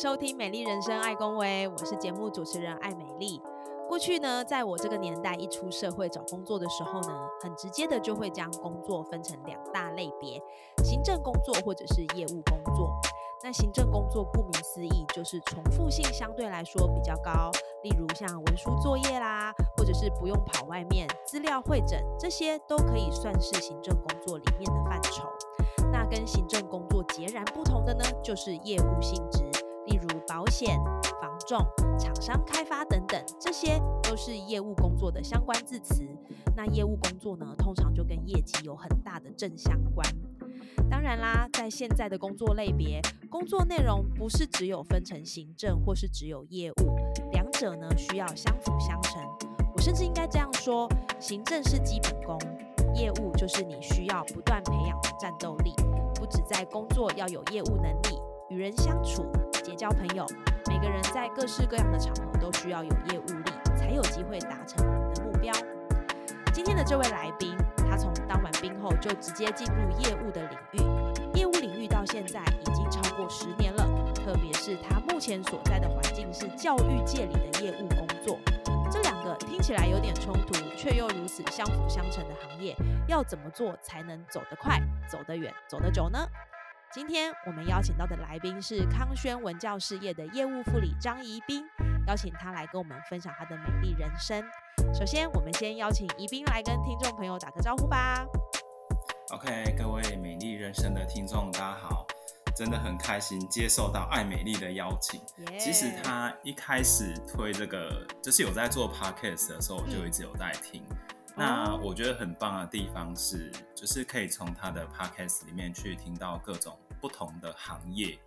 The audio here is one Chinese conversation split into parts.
收听《美丽人生爱公威》，我是节目主持人艾美丽。过去呢，在我这个年代一出社会找工作的时候呢，很直接的就会将工作分成两大类别：行政工作或者是业务工作。那行政工作顾名思义，就是重复性相对来说比较高，例如像文书作业啦，或者是不用跑外面资料会诊，这些都可以算是行政工作里面的范畴。那跟行政工作截然不同的呢，就是业务性质，例如保险、房仲、厂商开发等等，这些都是业务工作的相关字词。那业务工作呢，通常就跟业绩有很大的正相关。当然啦，在现在的工作类别，工作内容不是只有分成行政或是只有业务，两者呢需要相辅相成。我甚至应该这样说：行政是基本功，业务就是你需要不断培养的战斗力。不止在工作要有业务能力，与人相处、交朋友，每个人在各式各样的场合都需要有业务力，才有机会达成我们的目标。今天的这位来宾，他从当完兵后就直接进入业务的领域，业务领域到现在已经超过十年了。特别是他目前所在的环境是教育界里的业务工作，这两个听起来有点冲突，却又如此相辅相成的行业，要怎么做才能走得快、走得远、走得久呢？今天我们邀请到的来宾是康轩文教事业的业务副理张宜斌，邀请他来跟我们分享他的美丽人生。首先，我们先邀请宜宾来跟听众朋友打个招呼吧。OK，各位美丽人生的听众，大家好，真的很开心接受到爱美丽的邀请。其实他一开始推这个，就是有在做 Podcast 的时候，我就一直有在听。那我觉得很棒的地方是，就是可以从他的 Podcast 里面去听到各种不同的行业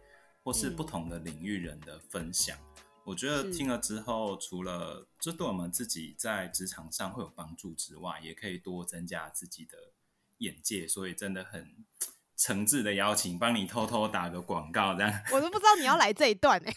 或是不同的领域人的分享。我觉得听了之后，除了这对我们自己在职场上会有帮助之外，也可以多增加自己的眼界。所以真的很诚挚的邀请，帮你偷偷打个广告，这样。我都不知道你要来这一段哎。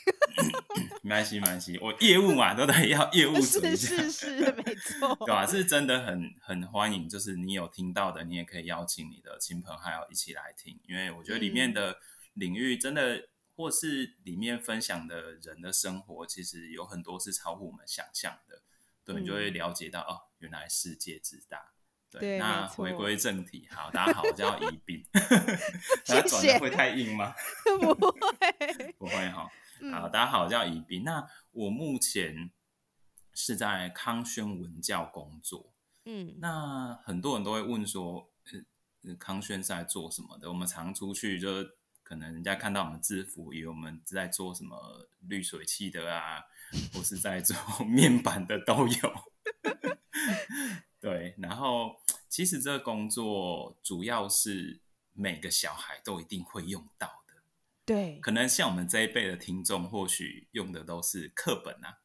没关系，没关系，我业务嘛，都得要业务是是是，没错。对啊？是真的很很欢迎，就是你有听到的，你也可以邀请你的亲朋好友一起来听，因为我觉得里面的领域真的。或是里面分享的人的生活，其实有很多是超乎我们想象的，对，你就会了解到哦，原来世界之大。对，那回归正题，好，大家好，我叫宜斌，那转的会太硬吗？不会，不会哈。好，大家好，我叫宜宾。那我目前是在康轩文教工作。嗯，那很多人都会问说，呃，康轩是在做什么的？我们常出去就。可能人家看到我们制服，以为我们在做什么滤水器的啊，或是在做面板的都有。对，然后其实这个工作主要是每个小孩都一定会用到的。对，可能像我们这一辈的听众，或许用的都是课本啊，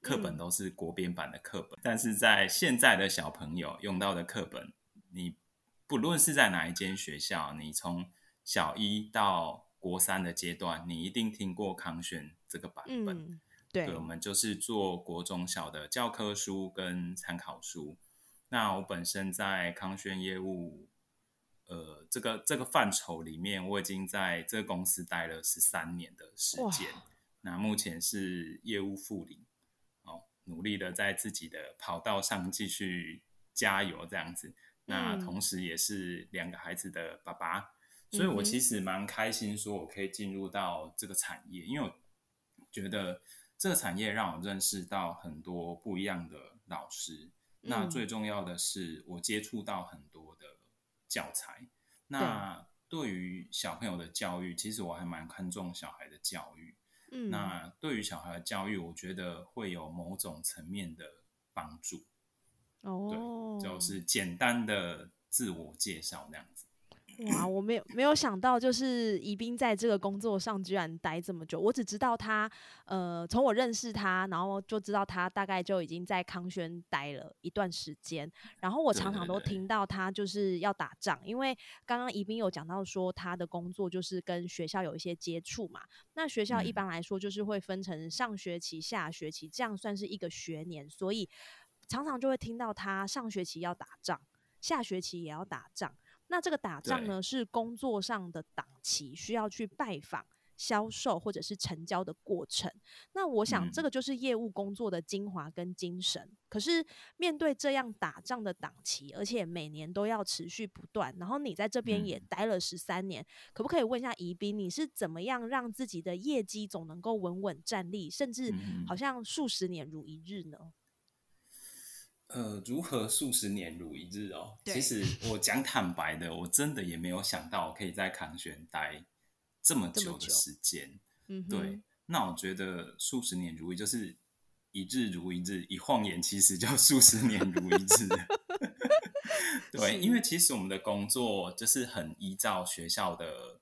课本都是国编版的课本。但是在现在的小朋友用到的课本，你不论是在哪一间学校，你从小一到国三的阶段，你一定听过康轩这个版本。对，我们就是做国中小的教科书跟参考书。那我本身在康轩业务，呃，这个这个范畴里面，我已经在这个公司待了十三年的时间。那目前是业务副理，哦，努力的在自己的跑道上继续加油这样子。那同时也是两个孩子的爸爸。所以，我其实蛮开心，说我可以进入到这个产业，因为我觉得这个产业让我认识到很多不一样的老师。那最重要的是，我接触到很多的教材。那对于小朋友的教育，其实我还蛮看重小孩的教育。嗯，那对于小孩的教育，我觉得会有某种层面的帮助。哦，对，就是简单的自我介绍这样子。哇，我没有没有想到，就是宜宾在这个工作上居然待这么久。我只知道他，呃，从我认识他，然后就知道他大概就已经在康轩待了一段时间。然后我常常都听到他就是要打仗，因为刚刚宜宾有讲到说他的工作就是跟学校有一些接触嘛。那学校一般来说就是会分成上学期、下学期，这样算是一个学年，所以常常就会听到他上学期要打仗，下学期也要打仗。那这个打仗呢，是工作上的档期，需要去拜访、销售或者是成交的过程。那我想，这个就是业务工作的精华跟精神。可是面对这样打仗的档期，而且每年都要持续不断，然后你在这边也待了十三年，可不可以问一下宜宾，你是怎么样让自己的业绩总能够稳稳站立，甚至好像数十年如一日呢？呃，如何数十年如一日哦？其实我讲坦白的，我真的也没有想到可以在康轩待这么久的时间。嗯，对。那我觉得数十年如一，就是一日如一日，一晃眼其实就数十年如一日。对，因为其实我们的工作就是很依照学校的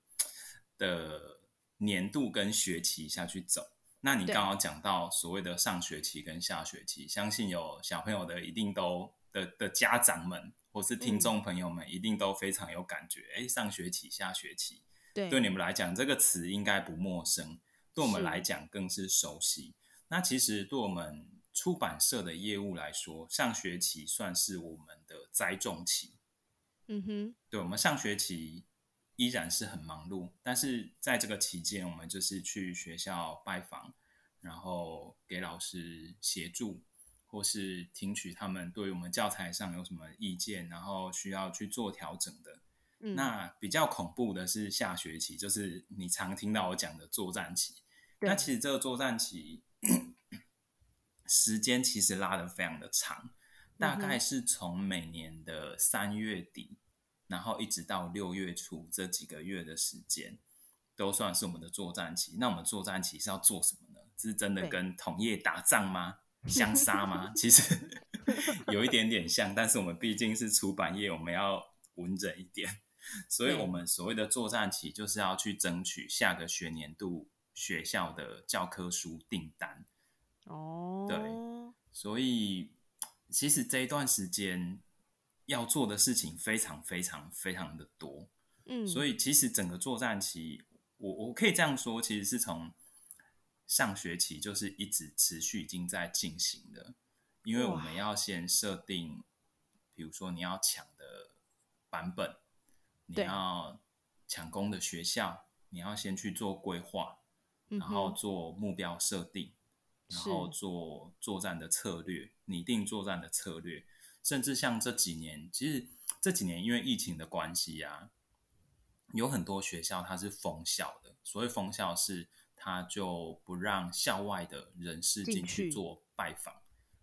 的年度跟学期下去走。那你刚刚讲到所谓的上学期跟下学期，相信有小朋友的一定都的的家长们或是听众朋友们一定都非常有感觉。哎，上学期、下学期，对，对你们来讲这个词应该不陌生，对我们来讲更是熟悉。那其实对我们出版社的业务来说，上学期算是我们的栽种期。嗯哼，对我们上学期。依然是很忙碌，但是在这个期间，我们就是去学校拜访，然后给老师协助，或是听取他们对我们教材上有什么意见，然后需要去做调整的。那比较恐怖的是下学期，就是你常听到我讲的作战期。那其实这个作战期 时间其实拉的非常的长，大概是从每年的三月底。然后一直到六月初这几个月的时间，都算是我们的作战期。那我们作战期是要做什么呢？是真的跟同业打仗吗？相杀吗？其实 有一点点像，但是我们毕竟是出版业，我们要稳整一点。所以，我们所谓的作战期，就是要去争取下个学年度学校的教科书订单。哦，对，所以其实这一段时间。要做的事情非常非常非常的多，嗯，所以其实整个作战期，我我可以这样说，其实是从上学期就是一直持续已经在进行的，因为我们要先设定，比如说你要抢的版本，你要抢攻的学校，你要先去做规划，然后做目标设定，然后做作战的策略，拟定作战的策略。甚至像这几年，其实这几年因为疫情的关系啊，有很多学校它是封校的。所谓封校是，它就不让校外的人士进去做拜访。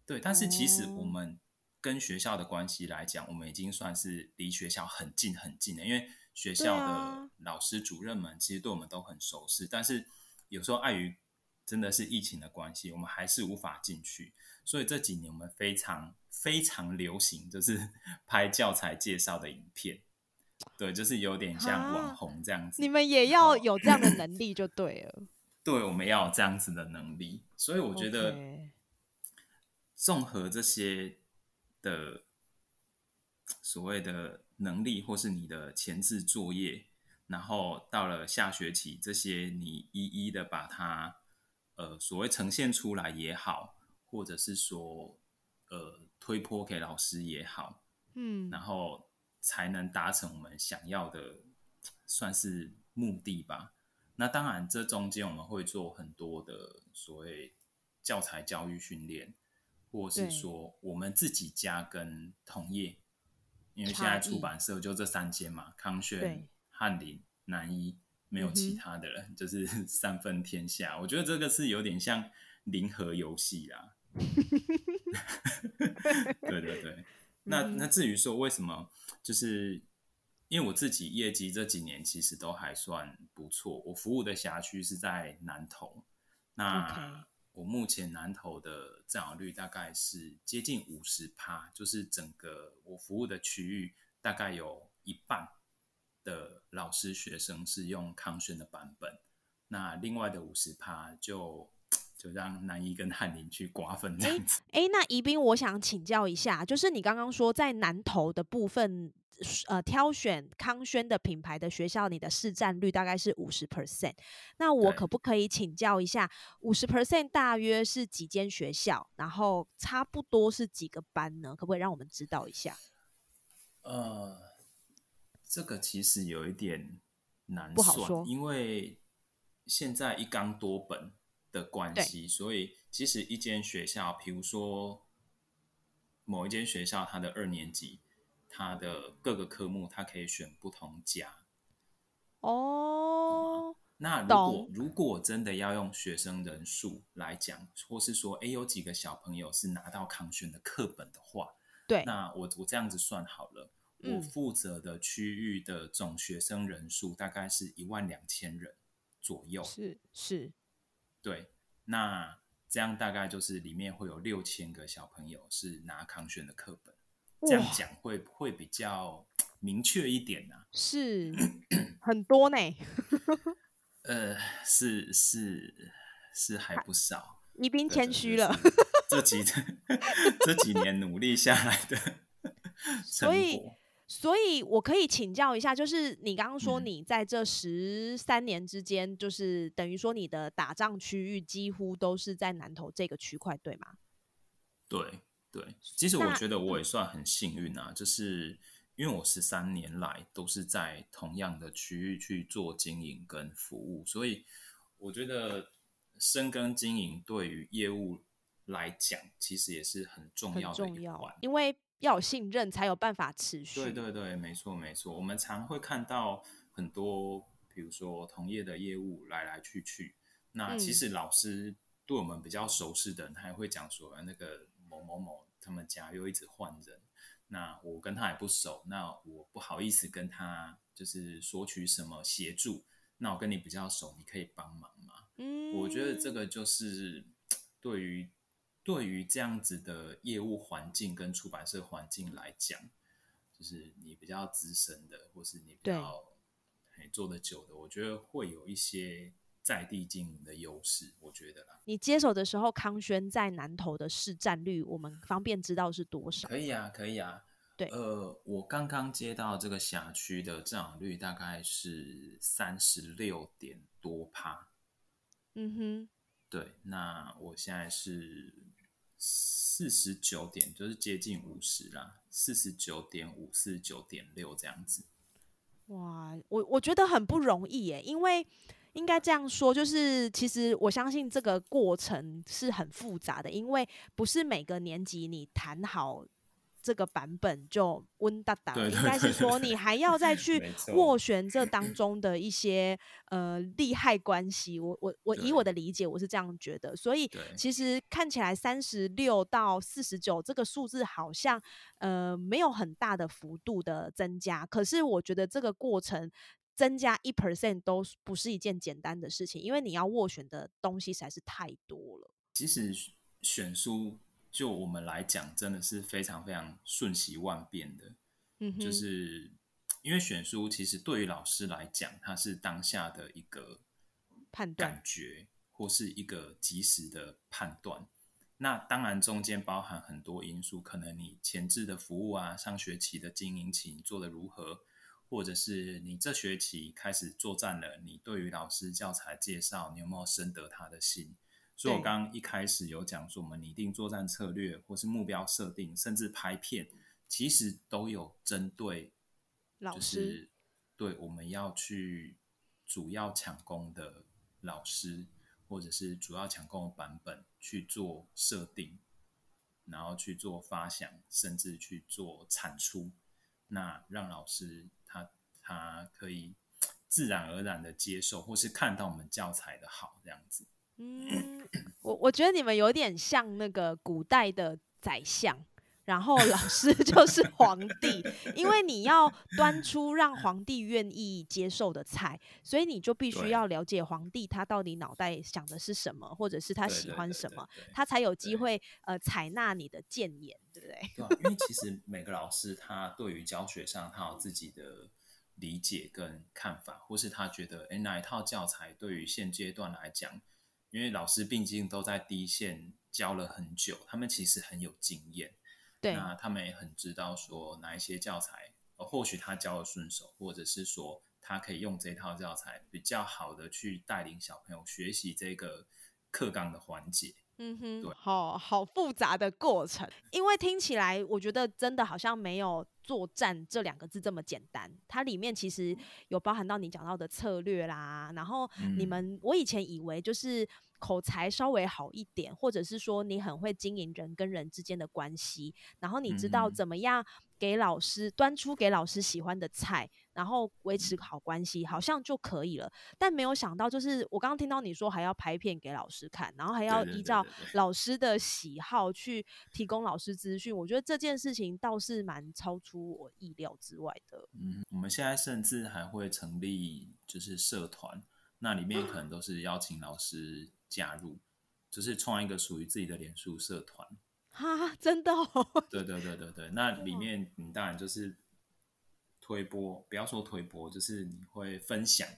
对，但是其实我们跟学校的关系来讲，我们已经算是离学校很近很近的，因为学校的老师主任们其实对我们都很熟悉。但是有时候碍于真的是疫情的关系，我们还是无法进去。所以这几年我们非常非常流行，就是 拍教材介绍的影片，对，就是有点像网红这样子。你们也要有这样的能力就对了。对，我们要有这样子的能力。所以我觉得，综合这些的所谓的能力，或是你的前置作业，然后到了下学期，这些你一一的把它，呃，所谓呈现出来也好。或者是说，呃，推波给老师也好，嗯，然后才能达成我们想要的，算是目的吧。那当然，这中间我们会做很多的所谓教材教育训练，或是说我们自己家跟同业，因为现在出版社就这三间嘛，康轩、翰林、南一，没有其他的了，就是 三分天下。我觉得这个是有点像零和游戏啦。对对对，那那至于说为什么，就是因为我自己业绩这几年其实都还算不错。我服务的辖区是在南投，那我目前南投的占有率大概是接近五十趴，就是整个我服务的区域大概有一半的老师学生是用康轩的版本，那另外的五十趴就就让南一跟翰林去瓜分这样子。哎，那宜宾，我想请教一下，就是你刚刚说在南投的部分。呃，挑选康轩的品牌的学校，你的市占率大概是五十 percent。那我可不可以请教一下，五十 percent 大约是几间学校？然后差不多是几个班呢？可不可以让我们知道一下？呃，这个其实有一点难不好说，因为现在一纲多本的关系，所以其实一间学校，比如说某一间学校，它的二年级。它的各个科目，它可以选不同家。哦，那如果如果真的要用学生人数来讲，或是说，哎，有几个小朋友是拿到康轩的课本的话，对，那我我这样子算好了，我负责的区域的总学生人数大概是一万两千人左右。是是，对，那这样大概就是里面会有六千个小朋友是拿康轩的课本。这样讲会会比较明确一点呢？是 很多呢。呃，是是是还不少。你别谦虚了，这几 这几年努力下来的 所以，所以我可以请教一下，就是你刚刚说你在这十三年之间，就是等于说你的打仗区域几乎都是在南投这个区块，对吗？对。对，其实我觉得我也算很幸运啊，就是因为我十三年来都是在同样的区域去做经营跟服务，所以我觉得深耕经营对于业务来讲，其实也是很重要的一环，因为要有信任才有办法持续。对对对，没错没错，我们常会看到很多，比如说同业的业务来来去去，那其实老师对我们比较熟悉的人，他也会讲说那个。某某某他们家又一直换人，那我跟他也不熟，那我不好意思跟他就是索取什么协助。那我跟你比较熟，你可以帮忙吗？嗯，我觉得这个就是 对于对于这样子的业务环境跟出版社环境来讲，就是你比较资深的，或是你比较做的久的，我觉得会有一些。在地经营的优势，我觉得啦。你接手的时候，康轩在南投的市占率，我们方便知道是多少？可以啊，可以啊。对，呃，我刚刚接到这个辖区的占有率大概是三十六点多趴。嗯哼。对，那我现在是四十九点，就是接近五十啦，四十九点五，四十九点六这样子。哇，我我觉得很不容易耶，因为。应该这样说，就是其实我相信这个过程是很复杂的，因为不是每个年级你谈好这个版本就温哒哒，应该是说你还要再去斡旋这当中的一些呃利害关系。我我我以我的理解，我是这样觉得。所以其实看起来三十六到四十九这个数字好像呃没有很大的幅度的增加，可是我觉得这个过程。增加一 percent 都不是一件简单的事情，因为你要斡旋的东西实在是太多了。即使选书就我们来讲，真的是非常非常瞬息万变的。嗯，就是因为选书其实对于老师来讲，它是当下的一个判断感觉，或是一个及时的判断。那当然中间包含很多因素，可能你前置的服务啊，上学期的经营期做的如何。或者是你这学期开始作战了，你对于老师教材介绍，你有没有深得他的心？所以我刚刚一开始有讲说，我们拟定作战策略，或是目标设定，甚至拍片，其实都有针对老师，对我们要去主要抢攻的老师，或者是主要抢攻的版本去做设定，然后去做发想，甚至去做产出，那让老师他。他可以自然而然的接受，或是看到我们教材的好这样子。嗯，我我觉得你们有点像那个古代的宰相，然后老师 就是皇帝，因为你要端出让皇帝愿意接受的菜，所以你就必须要了解皇帝他到底脑袋想的是什么，或者是他喜欢什么，他才有机会呃采纳你的谏言，对不对？对，因为其实每个老师他对于教学上他有自己的。理解跟看法，或是他觉得，哎，哪一套教材对于现阶段来讲，因为老师毕竟都在第一线教了很久，他们其实很有经验，对，那他们也很知道说哪一些教材，呃，或许他教的顺手，或者是说他可以用这套教材比较好的去带领小朋友学习这个课纲的环节。嗯哼，好好复杂的过程，因为听起来我觉得真的好像没有“作战”这两个字这么简单，它里面其实有包含到你讲到的策略啦，然后你们我以前以为就是。口才稍微好一点，或者是说你很会经营人跟人之间的关系，然后你知道怎么样给老师端出给老师喜欢的菜，然后维持好关系，好像就可以了。但没有想到，就是我刚刚听到你说还要拍片给老师看，然后还要依照老师的喜好去提供老师资讯。我觉得这件事情倒是蛮超出我意料之外的。嗯，我们现在甚至还会成立就是社团，那里面可能都是邀请老师。加入，就是创一个属于自己的脸书社团哈，真的？对对对对对，那里面你当然就是推播，不要说推播，就是你会分享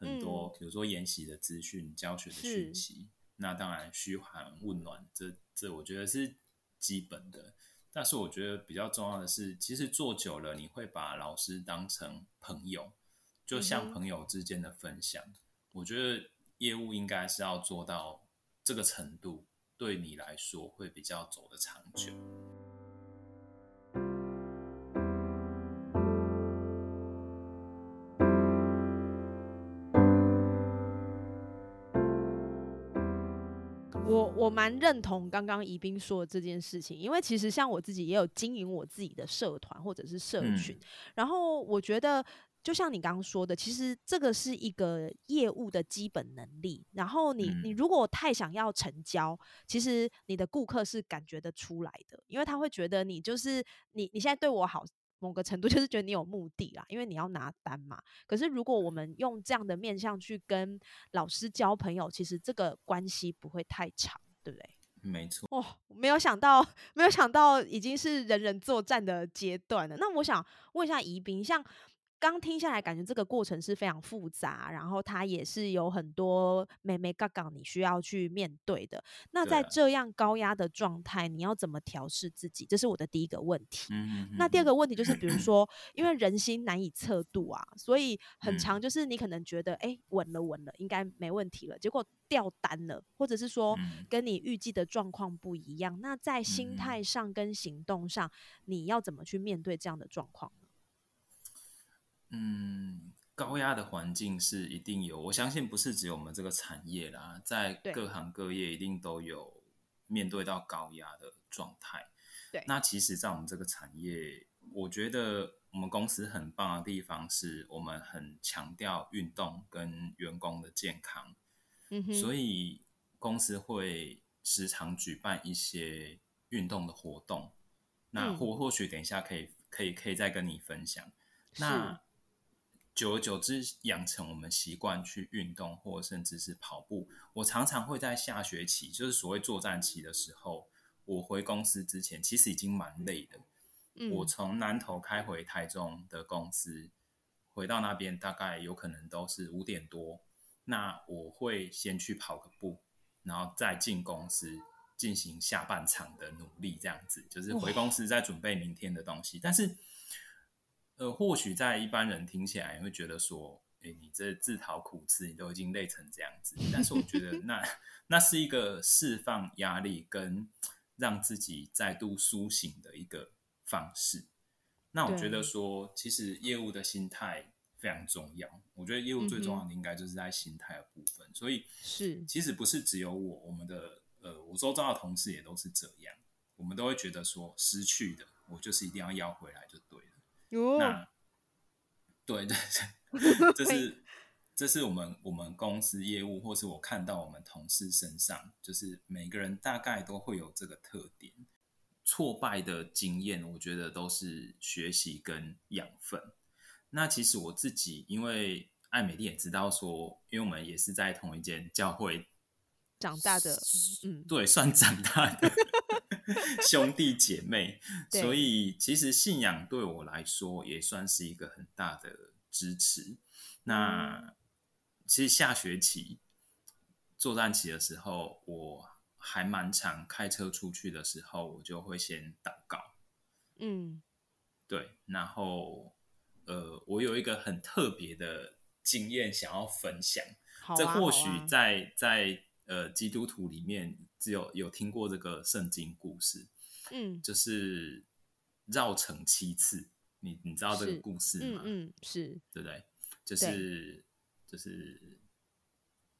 很多，比如说研习的资讯、教学的讯息。那当然嘘寒问暖，这这我觉得是基本的。但是我觉得比较重要的是，其实做久了，你会把老师当成朋友，就像朋友之间的分享。我觉得。业务应该是要做到这个程度，对你来说会比较走得长久。我我蛮认同刚刚宜宾说的这件事情，因为其实像我自己也有经营我自己的社团或者是社群，然后我觉得。就像你刚刚说的，其实这个是一个业务的基本能力。然后你你如果太想要成交，其实你的顾客是感觉得出来的，因为他会觉得你就是你你现在对我好，某个程度就是觉得你有目的啦，因为你要拿单嘛。可是如果我们用这样的面向去跟老师交朋友，其实这个关系不会太长，对不对？没错。哦，没有想到，没有想到已经是人人作战的阶段了。那我想问一下宜宾，像。刚听下来，感觉这个过程是非常复杂，然后它也是有很多妹妹杠杠你需要去面对的。那在这样高压的状态，你要怎么调试自己？这是我的第一个问题。那第二个问题就是，比如说，因为人心难以测度啊，所以很长，就是你可能觉得，哎，稳了稳了，应该没问题了，结果掉单了，或者是说跟你预计的状况不一样。那在心态上跟行动上，你要怎么去面对这样的状况？嗯，高压的环境是一定有，我相信不是只有我们这个产业啦，在各行各业一定都有面对到高压的状态。对，那其实，在我们这个产业，我觉得我们公司很棒的地方是我们很强调运动跟员工的健康。嗯哼，所以公司会时常举办一些运动的活动。那或或许等一下可以可以可以再跟你分享。那久而久之，养成我们习惯去运动，或甚至是跑步。我常常会在下学期，就是所谓作战期的时候，我回公司之前，其实已经蛮累的。我从南投开回台中的公司，回到那边大概有可能都是五点多。那我会先去跑个步，然后再进公司进行下半场的努力，这样子就是回公司再准备明天的东西。但是。呃，或许在一般人听起来会觉得说，哎，你这自讨苦吃，你都已经累成这样子。但是我觉得 那那是一个释放压力跟让自己再度苏醒的一个方式。那我觉得说，其实业务的心态非常重要。我觉得业务最重要的应该就是在心态的部分。所以是，其实不是只有我，我们的呃，我周遭的同事也都是这样。我们都会觉得说，失去的我就是一定要要回来就对了。那对对对，这是这是我们我们公司业务，或是我看到我们同事身上，就是每个人大概都会有这个特点。挫败的经验，我觉得都是学习跟养分。那其实我自己，因为艾美丽也知道说，因为我们也是在同一间教会长大的，嗯，对，算长大的。兄弟姐妹，所以其实信仰对我来说也算是一个很大的支持。那其实下学期作战期的时候，我还蛮常开车出去的时候，我就会先祷告。嗯，对，然后呃，我有一个很特别的经验想要分享。这或许在在呃基督徒里面只有有听过这个圣经故事，嗯就是绕城七次。你你知道这个故事吗？嗯嗯是对不对？就是就是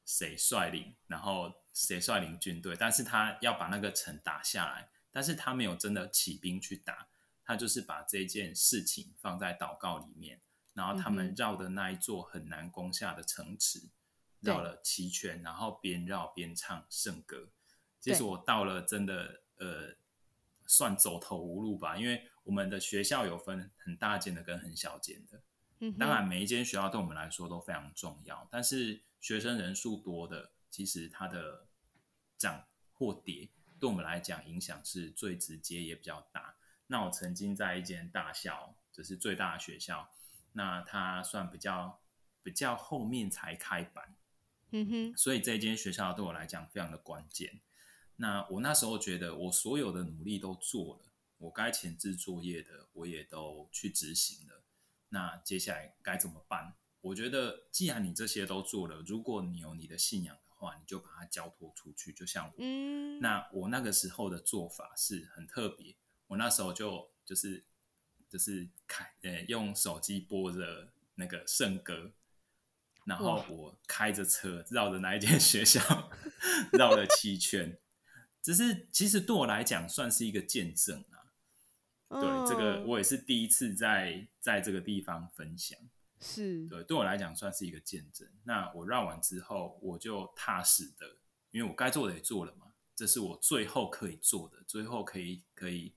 谁率领，然后谁率领军队，但是他要把那个城打下来，但是他没有真的起兵去打，他就是把这件事情放在祷告里面，然后他们绕的那一座很难攻下的城池，对绕了七圈，然后边绕边唱圣歌。其实我到了真的呃，算走投无路吧，因为我们的学校有分很大间的跟很小间的。嗯当然，每一间学校对我们来说都非常重要，但是学生人数多的，其实它的涨或跌对我们来讲影响是最直接也比较大。那我曾经在一间大校，就是最大的学校，那它算比较比较后面才开班，嗯哼所以这间学校对我来讲非常的关键。那我那时候觉得我所有的努力都做了，我该前置作业的我也都去执行了。那接下来该怎么办？我觉得既然你这些都做了，如果你有你的信仰的话，你就把它交托出去。就像我，嗯那我那个时候的做法是很特别，我那时候就就是就是开呃用手机播着那个圣歌，然后我开着车绕着那一间 学校绕了七圈，只是其实对我来讲算是一个见证啊。对，这个嗯我也是第一次在在这个地方分享。是对，对我来讲算是一个见证。那我绕完之后，我就踏实的，因为我该做的也做了嘛，这是我最后可以做的，最后可以可以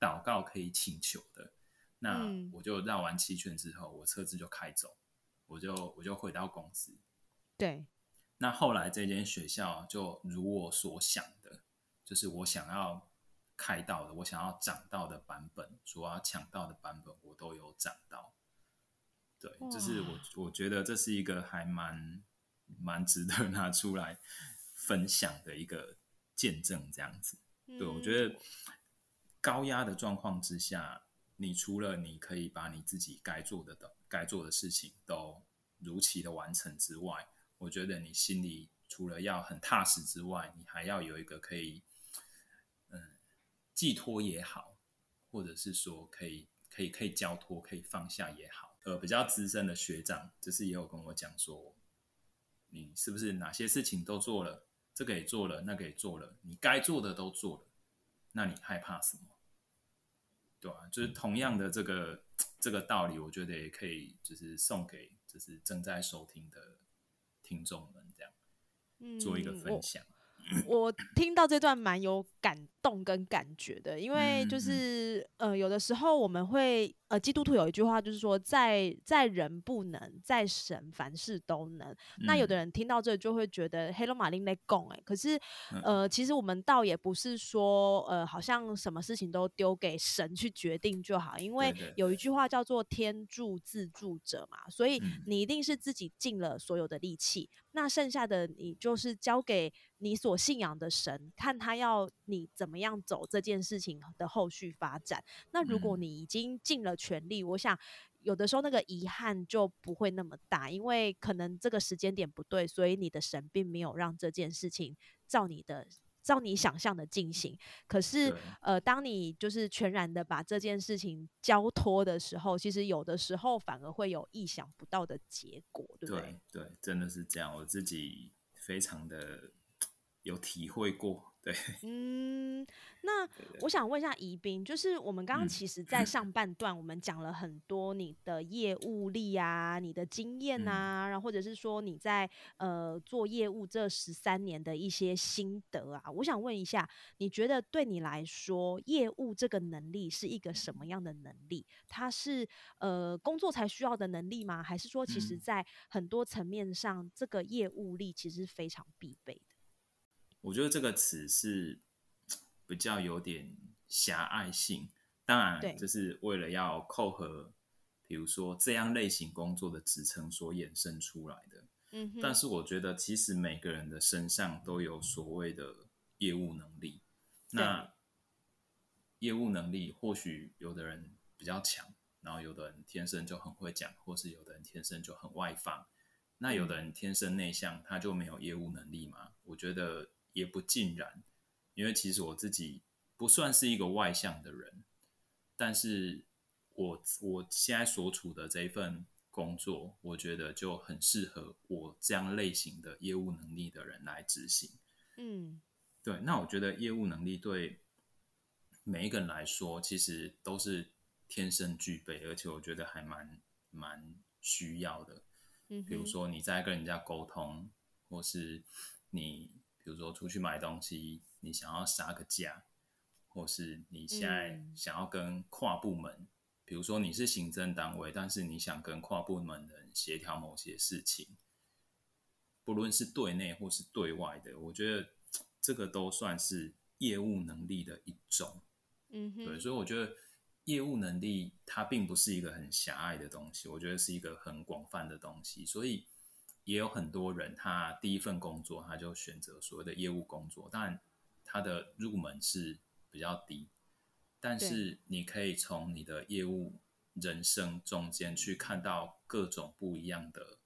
祷告、可以请求的。那嗯我就绕完七圈之后，我车子就开走，我就我就回到公司。对那后来这间学校就如我所想的，就是我想要开到的，我想要涨到的版本，所要抢到的版本，我都有涨到。对，就是我我觉得这是一个还蛮蛮值得拿出来分享的一个见证，这样子。对，我觉得得高压的状况之下，你除了你可以把你自己该做的的该做的事情都如期的完成之外，我觉得你心里除了要很踏实之外，你还要有一个可以，嗯，寄托也好，或者是说可以可以可以交托、可以放下也好。呃，比较资深的学长，就是也有跟我讲说，你是不是哪些事情都做了，这个也做了，那个也做了，你该做的都做了，那你害怕什么？对啊，就是同样的这个这个道理，我觉得也可以就是送给就是正在收听的听众们，这样做一个嗯分享。我听到这段蛮有感动跟感觉的，因为就是、呃，有的时候我们会呃，基督徒有一句话就是说，在在人不能，在神凡事都能。那有的嗯。人听到这就会觉得黑龙马林在供哎，可是嗯。呃，其实我们倒也不是说呃，好像什么事情都丢给神去决定就好，因为有一句话叫做天助自助者嘛，所以嗯。你一定是自己尽了所有的力气，那剩下的你就是交给你所信仰的神，看他要你怎么样走这件事情的后续发展。那如果嗯你已经尽了全力，我想有的时候那个遗憾就不会那么大，因为可能这个时间点不对，所以你的神并没有让这件事情照你的。照你想象的进行，可是呃，当你就是全然的把这件事情交托的时候，其实有的时候反而会有意想不到的结果，对不对？对对，真的是这样，我自己非常的有体会过。对，嗯，那我想问一下宜宾，就是我们刚刚嗯其实，在上半段我们讲了很多你的业务力啊，你的经验嗯啊，然后或者是说你在呃做业务这十三年的一些心得啊，我想问一下，你觉得对你来说，业务这个能力是一个什么样的能力？它是呃工作才需要的能力吗？还是说，其实嗯在很多层面上，这个业务力其实是非常必备的？我觉得这个词是比较有点狭隘性，当然就是为了要扣合比如说这样类型工作的职称所衍生出来的。嗯，但是我觉得，其实每个人的身上都有所谓的业务能力。那业务能力或许有的人比较强，然后有的人天生就很会讲，或是有的人天生就很外放。那有的人天生内向，他就没有业务能力吗？我觉得也不尽然，因为其实我自己不算是一个外向的人，但是我我现在所处的这一份工作，我觉得就很适合我这样类型的业务能力的人来执行。嗯对，那我觉得业务能力对每一个人来说，其实都是天生具备，而且我觉得还蛮蛮需要的。嗯，比如说你在跟人家沟通，或是你比如说出去买东西，你想要杀个价，或是你现在嗯想要跟跨部门，比如说你是行政单位，但是你想跟跨部门的人协调某些事情，不论是对内或是对外的，我觉得这个都算是业务能力的一种。嗯哼，对，所以我觉得业务能力它并不是一个很狭隘的东西，我觉得是一个很广泛的东西。所以也有很多人，他第一份工作他就选择所谓的业务工作，但他的入门是比较低，但是你可以从你的业务人生中间去看到各种不一样的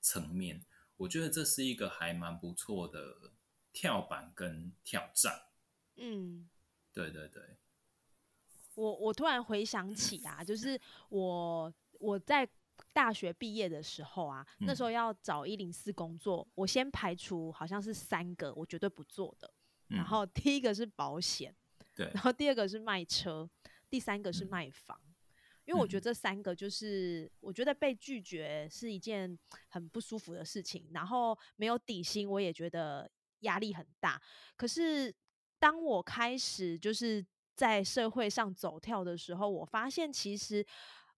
层面。我觉得这是一个还蛮不错的跳板跟挑战。嗯。对对对。我我突然回想起啊，就是我我在大学毕业的时候啊，那时候嗯。要找一零四工作，我先排除好像是三个我绝对不做的，然嗯。后第一个是保险，对。然后第二个是卖车，第三个是嗯。卖房。因为我觉得嗯。这三个就是，我觉得被拒绝是一件很不舒服的事情，然后没有底薪，我也觉得压力很大。可是当我开始就是在社会上走跳的时候，我发现其实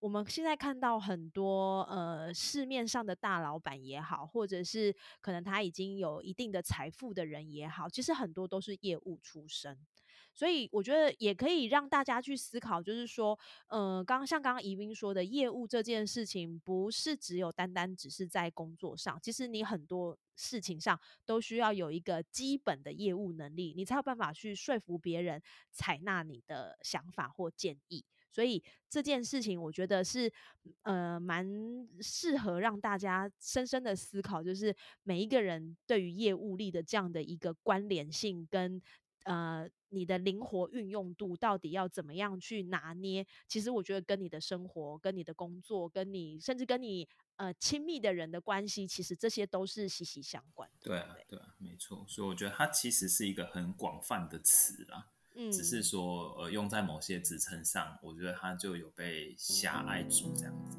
我们现在看到很多呃市面上的大老板也好，或者是可能他已经有一定的财富的人也好，其实很多都是业务出身。所以我觉得也可以让大家去思考，就是说，呃，刚刚像刚刚宜宾说的，业务这件事情不是只有单单只是在工作上，其实你很多事情上都需要有一个基本的业务能力，你才有办法去说服别人采纳你的想法或建议。所以这件事情，我觉得是呃蛮适合让大家深深的思考，就是每一个人对于业务力的这样的一个关联性跟呃你的灵活运用度到底要怎么样去拿捏？其实我觉得跟你的生活、跟你的工作、跟你甚至跟你呃亲密的人的关系，其实这些都是息息相关的。对啊，对啊，没错。所以我觉得它其实是一个很广泛的词啦，嗯，只是说呃用在某些职称上，我觉得它就有被狭隘住这样子。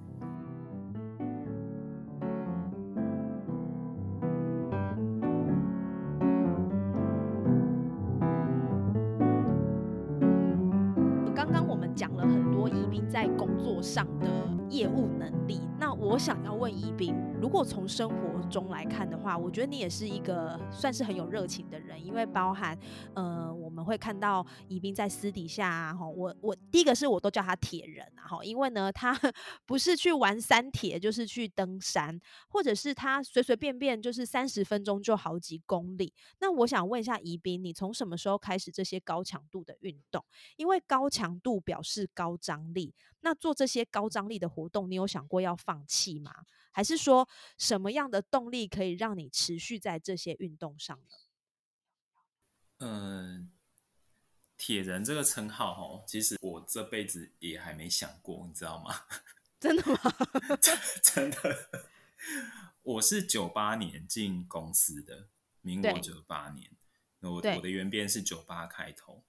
刚刚我们讲了很多宜宾在工作上的业务能力，那我想要问宜宾，如果从生活中来看的话，我觉得你也是一个算是很有热情的人，因为包含呃会看到宜宾在私底下啊，哈，我我第一个是我都叫他铁人啊，哈，因为呢他 不是去玩山铁，就是去登山，或者是他随随便便就是三十分钟就好几公里。那我想问一下宜宾，你从什么时候开始这些高强度的运动？因为高强度表示高张力，那做这些高张力的活动，你有想过要放弃吗？还是说什么样的动力可以让你持续在这些运动上呢？嗯，铁人这个称号哦，其实我这辈子也还没想过，你知道吗？真的吗？真的，我是九八年进公司的，民国九八年，我我的原编是九八开头，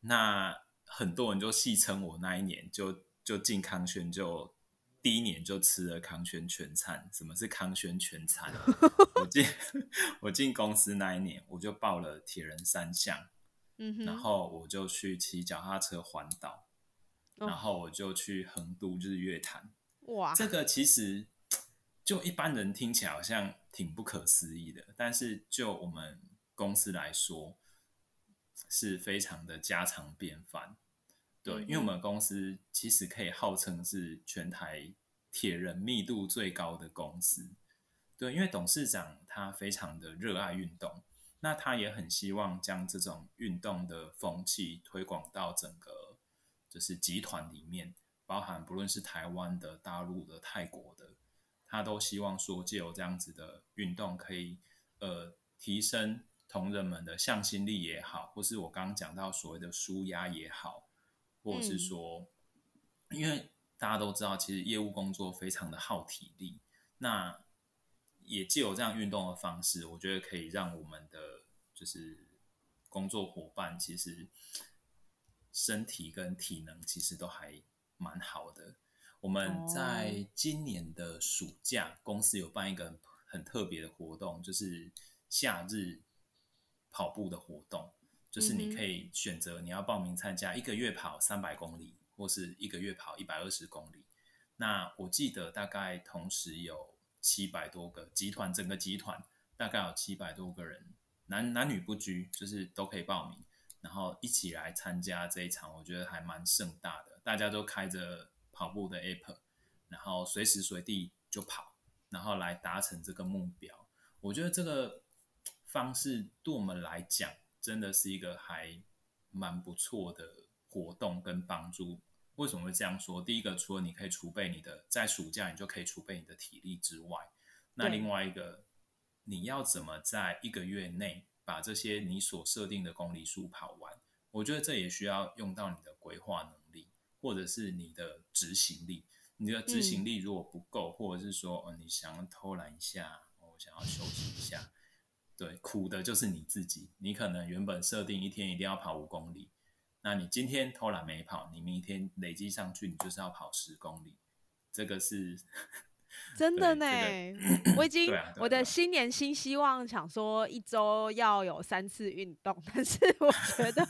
那很多人就戏称我那一年就就进康轩就第一年就吃了康轩全餐。什么是康轩全餐？我进我进公司那一年，我就报了铁人三项，嗯哼，然后我就去骑脚踏车环岛，哦然后我就去横渡日月潭。哇，这个其实就一般人听起来好像挺不可思议的，但是就我们公司来说，是非常的家常便饭。对，嗯因为我们公司其实可以号称是全台铁人密度最高的公司。对，因为董事长他非常的热爱运动，那他也很希望将这种运动的风气推广到整个就是集团里面，包含不论是台湾的、大陆的、泰国的，他都希望说借由这样子的运动，可以呃提升同仁们的向心力也好，或是我刚刚讲到所谓的舒压也好，或者是说，因为大家都知道，其实业务工作非常的耗体力，那也借由这样运动的方式，我觉得可以让我们的就是工作伙伴，其实身体跟体能其实都还蛮好的。我们在今年的暑假，公司有办一个很特别的活动，就是夏日跑步的活动，就是你可以选择你要报名参加一个月跑三百公里，或是一个月跑一百二十公里。那我记得大概同时有。七百多个集团，整个集团大概有七百多个人，男男女不拘，就是都可以报名，然后一起来参加这一场，我觉得还蛮盛大的。大家都开着跑步的 app，然后随时随地就跑，然后来达成这个目标。我觉得这个方式对我们来讲，真的是一个还蛮不错的活动跟帮助。为什么会这样说？第一个，除了你可以储备你的在暑假你就可以储备你的体力之外，那另外一个，你要怎么在一个月内把这些你所设定的公里数跑完？我觉得这也需要用到你的规划能力，或者是你的执行力。你的执行力如果不够，或者是说，哦，你想要偷懒一下，我想要休息一下，对，苦的就是你自己。你可能原本设定一天一定要跑五公里。那你今天偷懒没跑，你明天累积上去，你就是要跑十公里，这个是 真的呢。我已经我的新年新希望，想说一周要有三次运动，但是我觉得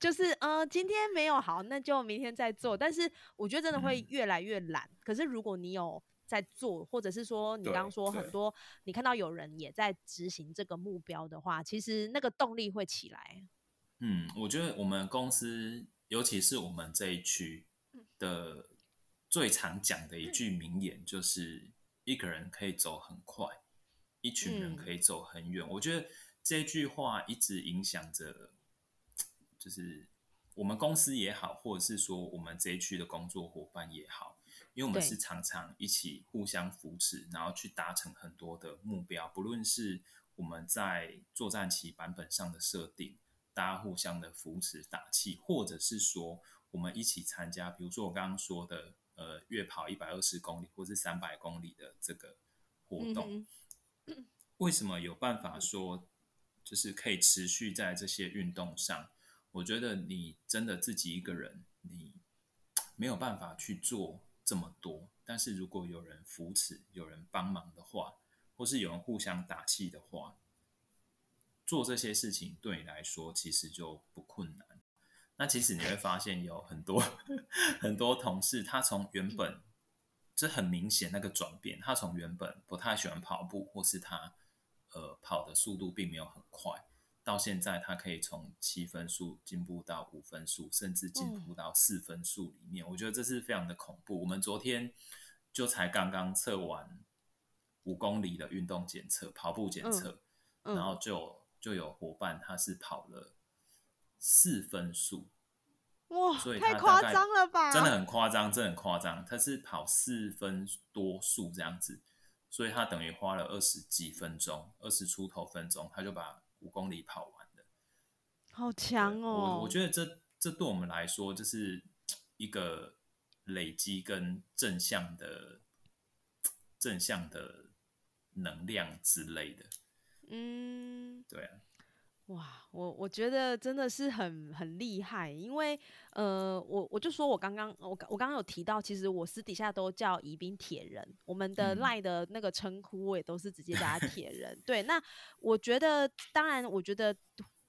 就是呃，今天没有好，那就明天再做。但是我觉得真的会越来越懒。可是如果你有在做，或者是说你刚刚说很多，你看到有人也在执行这个目标的话，其实那个动力会起来。嗯，我觉得我们公司，尤其是我们这一区的最常讲的一句名言，就是一个人可以走很快，一群人可以走很远。我觉得这句话一直影响着，就是我们公司也好，或者是说我们这一区的工作伙伴也好，因为我们是常常一起互相扶持，然后去达成很多的目标，不论是我们在作战期版本上的设定。大家互相的扶持打气，或者是说我们一起参加，比如说我刚刚说的，呃，月跑一百二十公里或是三百公里的这个活动，为什么有办法说就是可以持续在这些运动上？我觉得你真的自己一个人，你 没有办法去做这么多，但是如果有人扶持、有人帮忙的话，或是有人互相打气的话。做这些事情对你来说其实就不困难。那其实你会发现有很多 很多同事，他从原本这很明显那个转变，他从原本不太喜欢跑步，或是他呃跑的速度并没有很快，到现在他可以从七分数进步到五分数，甚至进步到四分数里面。我觉得这是非常的恐怖。我们昨天就才刚刚测完五公里的运动检测，跑步检测，然后就。就有伙伴，他是跑了四分速，哇，所以太夸张了吧？真的很夸张，真的很夸张。他是跑四分多速这样子，所以他等于花了二十几分钟，二十出头分钟，他就把五公里跑完了。好强哦！我我觉得这这对我们来说，就是一个累积跟正向的正向的能量之类的。嗯，对啊，哇，我我觉得真的是很很厉害，因为呃，我我就说我刚刚我我刚刚有提到，其实我私底下都叫宜宾铁人，我们的赖的那个称呼我也都是直接叫他铁人。对，那我觉得，当然，我觉得。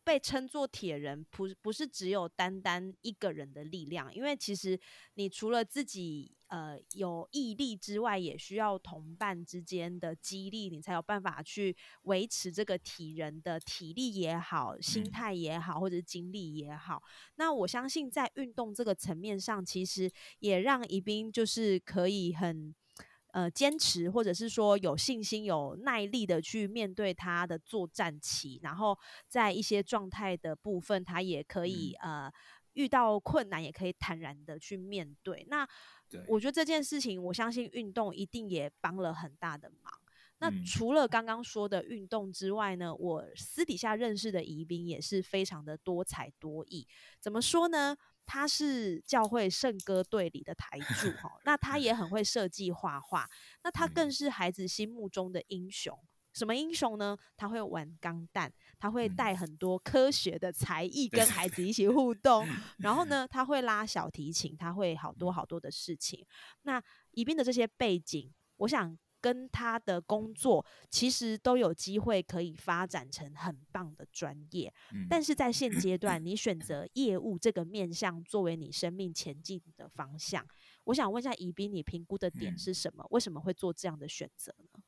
被称作铁人，不不是只有单单一个人的力量，因为其实你除了自己呃有毅力之外，也需要同伴之间的激励，你才有办法去维持这个体人的体力也好、心态也好，或者是精力也好。那我相信在运动这个层面上，其实也让宜宾就是可以很呃坚持，或者是说有信心、有耐力的去面对他的作战期，然后在一些状态的部分，他也可以呃遇到困难也可以坦然的去面对。那我觉得这件事情，我相信运动一定也帮了很大的忙。那除了刚刚说的运动之外呢，我私底下认识的宜宾也是非常的多才多艺。怎么说呢？他是教会圣歌队里的台柱 哈，那他也很会设计画画，那他更是孩子心目中的英雄。什么英雄呢？他会玩钢弹，他会带很多科学的才艺跟孩子一起互 动。然后呢，他会拉小提琴，他会好多好多的事情。那宜宾的这些背景，我想。跟他的工作其实都有机会可以发展成很棒的专业，但是在现阶段，你选择业务这个面向作为你生命前进的方向，我想问一下宜宾，你评估的点是什么？为什么会做这样的选择呢？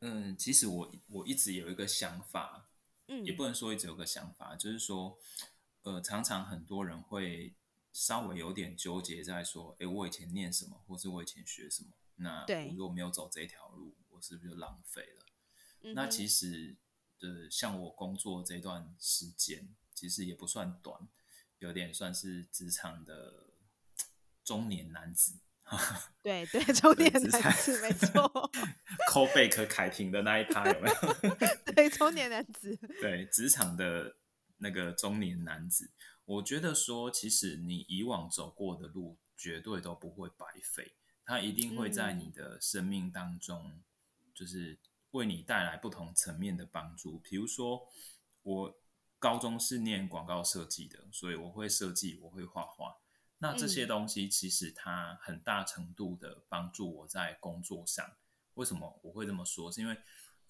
嗯，其实我我一直有一个想法，嗯，也不能说一直有个想法，就是说，呃，常常很多人会稍微有点纠结在说，哎，我以前念什么，或是我以前学什么。那我如果没有走这条路，我是不是就浪费了？那其实，呃，像我工作这段时间，其实也不算短，有点算是职场的中年男子。对对，中年男子没错。扣贝壳凯婷的那一趴有没有？对，中年男子。对，职场的那个中年男子，我觉得说，其实你以往走过的路，绝对都不会白费。它一定会在你的生命当中，就是为你带来不同层面的帮助。比如说，我高中是念广告设计的，所以我会设计，我会画画。那这些东西其实它很大程度的帮助我在工作上。为什么我会这么说？是因为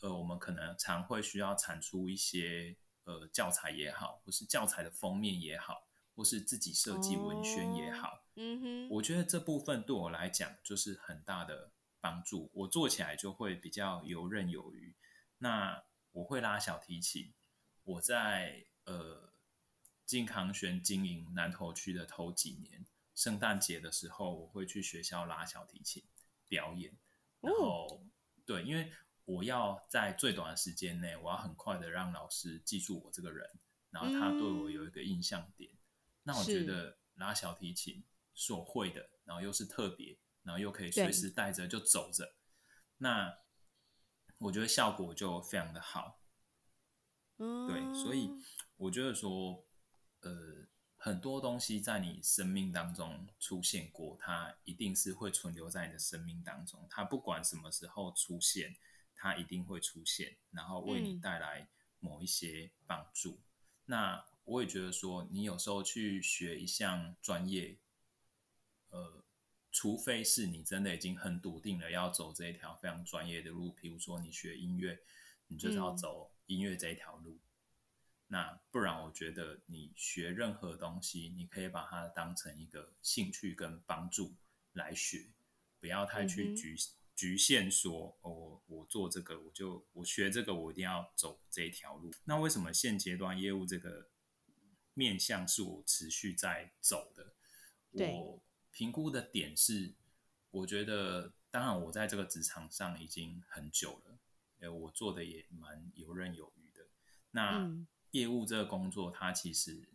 呃，我们可能常会需要产出一些呃教材也好，或是教材的封面也好。或是自己设计文宣也好，嗯哼，我觉得这部分对我来讲就是很大的帮助，我做起来就会比较游刃有余。那我会拉小提琴，我在呃金康轩经营南投区的头几年，圣诞节的时候我会去学校拉小提琴表演，然后对，因为我要在最短的时间内，我要很快的让老师记住我这个人，然后他对我有一个印象点。那我觉得拉小提琴所会的，然后又是特别，然后又可以随时带着就走着，那我觉得效果就非常的好。对，所以我觉得说，呃，很多东西在你生命当中出现过，它一定是会存留在你的生命当中。它不管什么时候出现，它一定会出现，然后为你带来某一些帮助。那我也觉得说，你有时候去学一项专业，呃，除非是你真的已经很笃定了要走这一条非常专业的路，比如说你学音乐，你就是要走音乐这一条路。那不然，我觉得你学任何东西，你可以把它当成一个兴趣跟帮助来学，不要太去局局限说，哦，我做这个，我就我学这个，我一定要走这一条路。那为什么现阶段业务这个？面向是我持续在走的，我评估的点是，我觉得当然我在这个职场上已经很久了，呃，我做的也蛮游刃有余的。那业务这个工作，它其实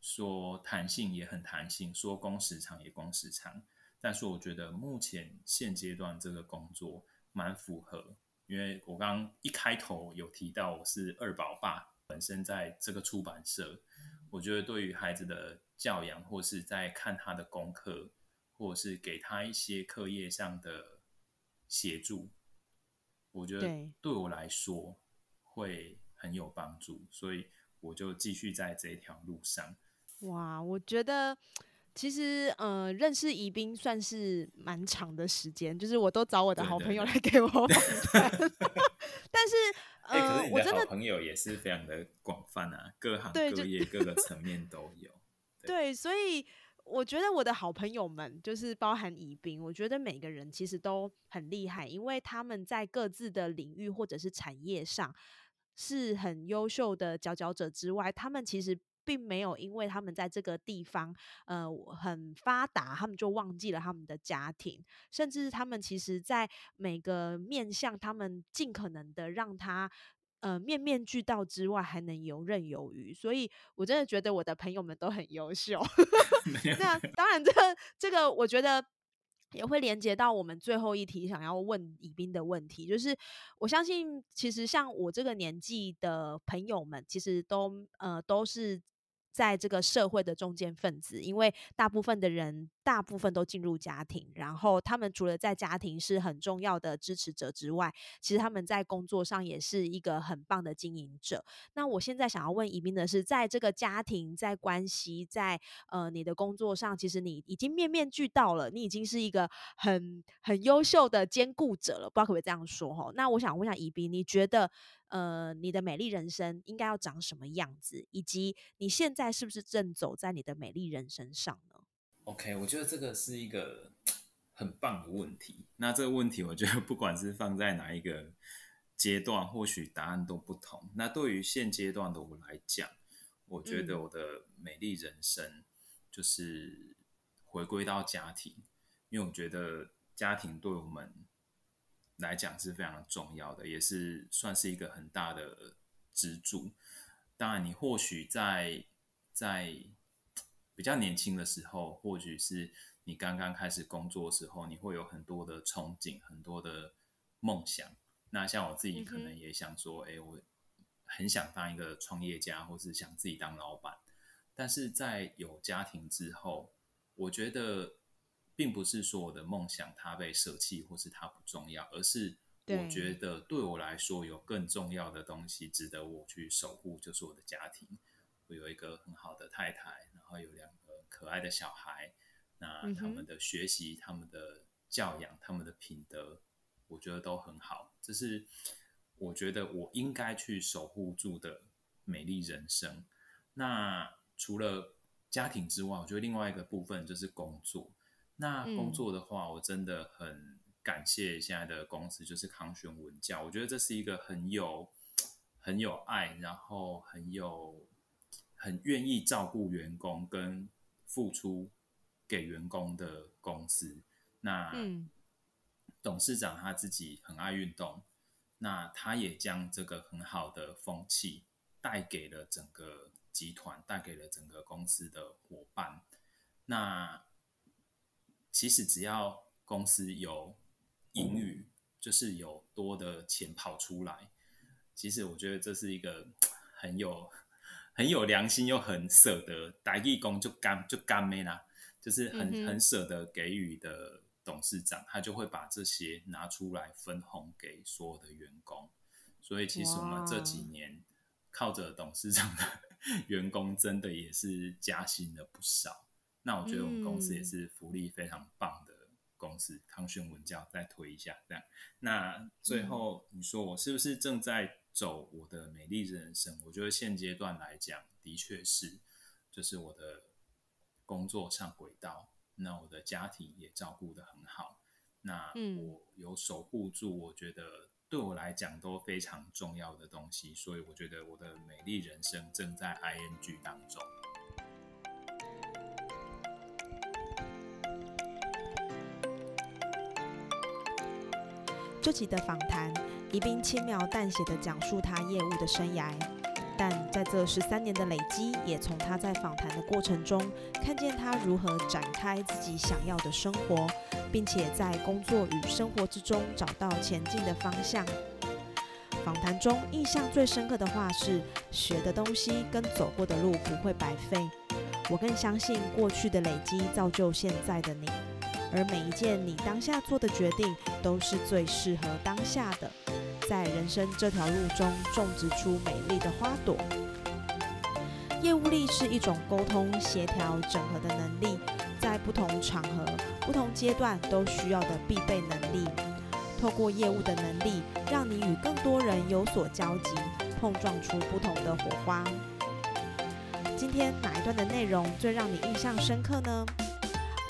说弹性也很弹性，说工时长也工时长，但是我觉得目前现阶段这个工作蛮符合，因为我刚刚一开头有提到我是二宝爸，本身在这个出版社。我觉得对于孩子的教养，或是在看他的功课，或是给他一些课业上的协助，我觉得对我来说会很有帮助，所以我就继续在这条路上。哇，我觉得其实呃，认识宜宾算是蛮长的时间，就是我都找我的好朋友来给我 但是。哎，可是你的好朋友也是非常的广泛啊，各行各业、各个层面都有。对，所以我觉得我的好朋友们，就是包含宜宾，我觉得每个人其实都很厉害，因为他们在各自的领域或者是产业上是很优秀的佼佼者之外，他们其实。并没有因为他们在这个地方呃很发达，他们就忘记了他们的家庭，甚至是他们其实在每个面向，他们尽可能的让他。呃，面面俱到之外，还能游刃有余，所以我真的觉得我的朋友们都很优秀。那当然，这个这个，我觉得也会连接到我们最后一题想要问宜宾的问题，就是我相信，其实像我这个年纪的朋友们，其实都呃都是。在这个社会的中间分子，因为大部分的人，大部分都进入家庭，然后他们除了在家庭是很重要的支持者之外，其实他们在工作上也是一个很棒的经营者。那我现在想要问宜宾的是，在这个家庭、在关系、在呃你的工作上，其实你已经面面俱到了，你已经是一个很很优秀的兼顾者了，不知道可不可以这样说哈？那我想问一下宜宾，你觉得？呃，你的美丽人生应该要长什么样子？以及你现在是不是正走在你的美丽人生上呢？OK，我觉得这个是一个很棒的问题。那这个问题，我觉得不管是放在哪一个阶段，或许答案都不同。那对于现阶段的我来讲，我觉得我的美丽人生就是回归到家庭，因为我觉得家庭对我们。来讲是非常重要的，也是算是一个很大的支柱。当然，你或许在在比较年轻的时候，或许是你刚刚开始工作的时候，你会有很多的憧憬，很多的梦想。那像我自己可能也想说，哎，我很想当一个创业家，或是想自己当老板。但是在有家庭之后，我觉得。并不是说我的梦想它被舍弃，或是它不重要，而是我觉得对我来说有更重要的东西值得我去守护，就是我的家庭。我有一个很好的太太，然后有两个可爱的小孩，那他们的学习、他们的教养、他们的品德，我觉得都很好。这是我觉得我应该去守护住的美丽人生。那除了家庭之外，我觉得另外一个部分就是工作。那工作的话，我真的很感谢现在的公司，就是康轩文教。我觉得这是一个很有、很有爱，然后很有、很愿意照顾员工跟付出给员工的公司。那董事长他自己很爱运动，那他也将这个很好的风气带给了整个集团，带给了整个公司的伙伴。那其实只要公司有盈余，就是有多的钱跑出来。其实我觉得这是一个很有很有良心又很舍得打义工就干就干没啦，就是很很舍得给予的董事长，他就会把这些拿出来分红给所有的员工。所以其实我们这几年靠着董事长的 员工，真的也是加薪了不少。那我觉得我们公司也是福利非常棒的公司，康轩文教再推一下这样。那最后你说我是不是正在走我的美丽人生？我觉得现阶段来讲，的确是，就是我的工作上轨道，那我的家庭也照顾的很好，那我有守护住，我觉得对我来讲都非常重要的东西，所以我觉得我的美丽人生正在 ing 当中。这集的访谈，宜宾轻描淡写的讲述他业务的生涯，但在这十三年的累积，也从他在访谈的过程中，看见他如何展开自己想要的生活，并且在工作与生活之中找到前进的方向。访谈中印象最深刻的话是：学的东西跟走过的路不会白费。我更相信过去的累积造就现在的你。而每一件你当下做的决定，都是最适合当下的，在人生这条路中种植出美丽的花朵。业务力是一种沟通、协调、整合的能力，在不同场合、不同阶段都需要的必备能力。透过业务的能力，让你与更多人有所交集，碰撞出不同的火花。今天哪一段的内容最让你印象深刻呢？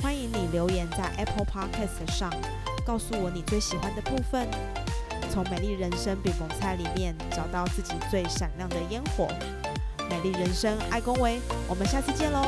欢迎你留言在 Apple Podcast 上，告诉我你最喜欢的部分，从美丽人生比蒙菜里面找到自己最闪亮的烟火。美丽人生，爱恭维，我们下次见喽。